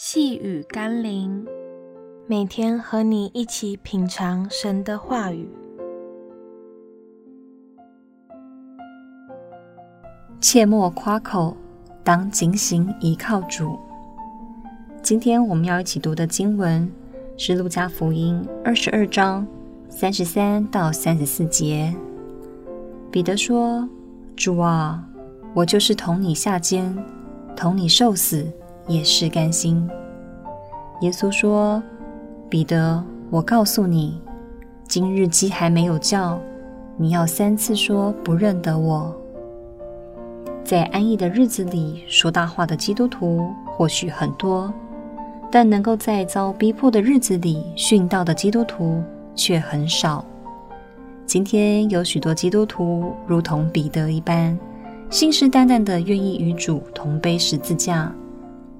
细雨甘霖，每天和你一起品尝神的话语。切莫夸口，当警醒依靠主。今天我们要一起读的经文是《路加福音》二十二章三十三到三十四节。彼得说：“主啊，我就是同你下监，同你受死。”也是甘心。耶稣说：“彼得，我告诉你，今日鸡还没有叫，你要三次说不认得我。”在安逸的日子里说大话的基督徒或许很多，但能够在遭逼迫的日子里殉道的基督徒却很少。今天有许多基督徒如同彼得一般，信誓旦旦地愿意与主同背十字架。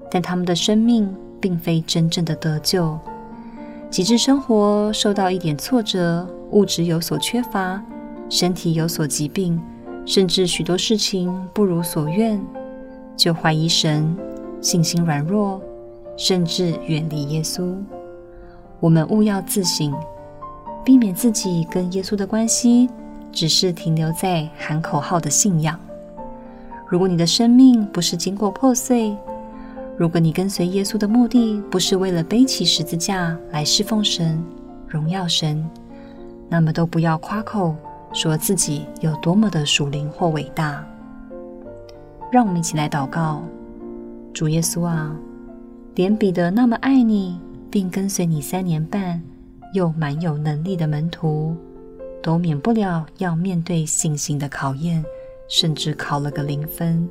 但他们的生命并非真正的得救，极致生活受到一点挫折，物质有所缺乏，身体有所疾病，甚至许多事情不如所愿，就怀疑神，信心软弱，甚至远离耶稣。我们务要自省，避免自己跟耶稣的关系只是停留在喊口号的信仰。如果你的生命不是经过破碎，如果你跟随耶稣的目的不是为了背起十字架来侍奉神、荣耀神，那么都不要夸口说自己有多么的属灵或伟大。让我们一起来祷告：主耶稣啊，连彼得那么爱你，并跟随你三年半，又蛮有能力的门徒，都免不了要面对信心的考验，甚至考了个零分。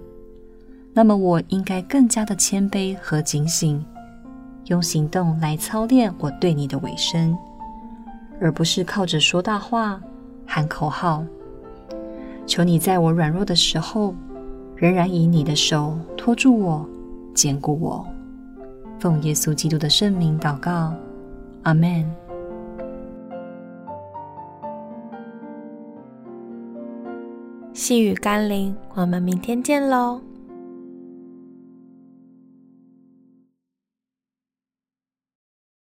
那么，我应该更加的谦卑和警醒，用行动来操练我对你的委身，而不是靠着说大话、喊口号。求你在我软弱的时候，仍然以你的手托住我、坚固我。奉耶稣基督的圣名祷告，阿门。细雨甘霖，我们明天见喽。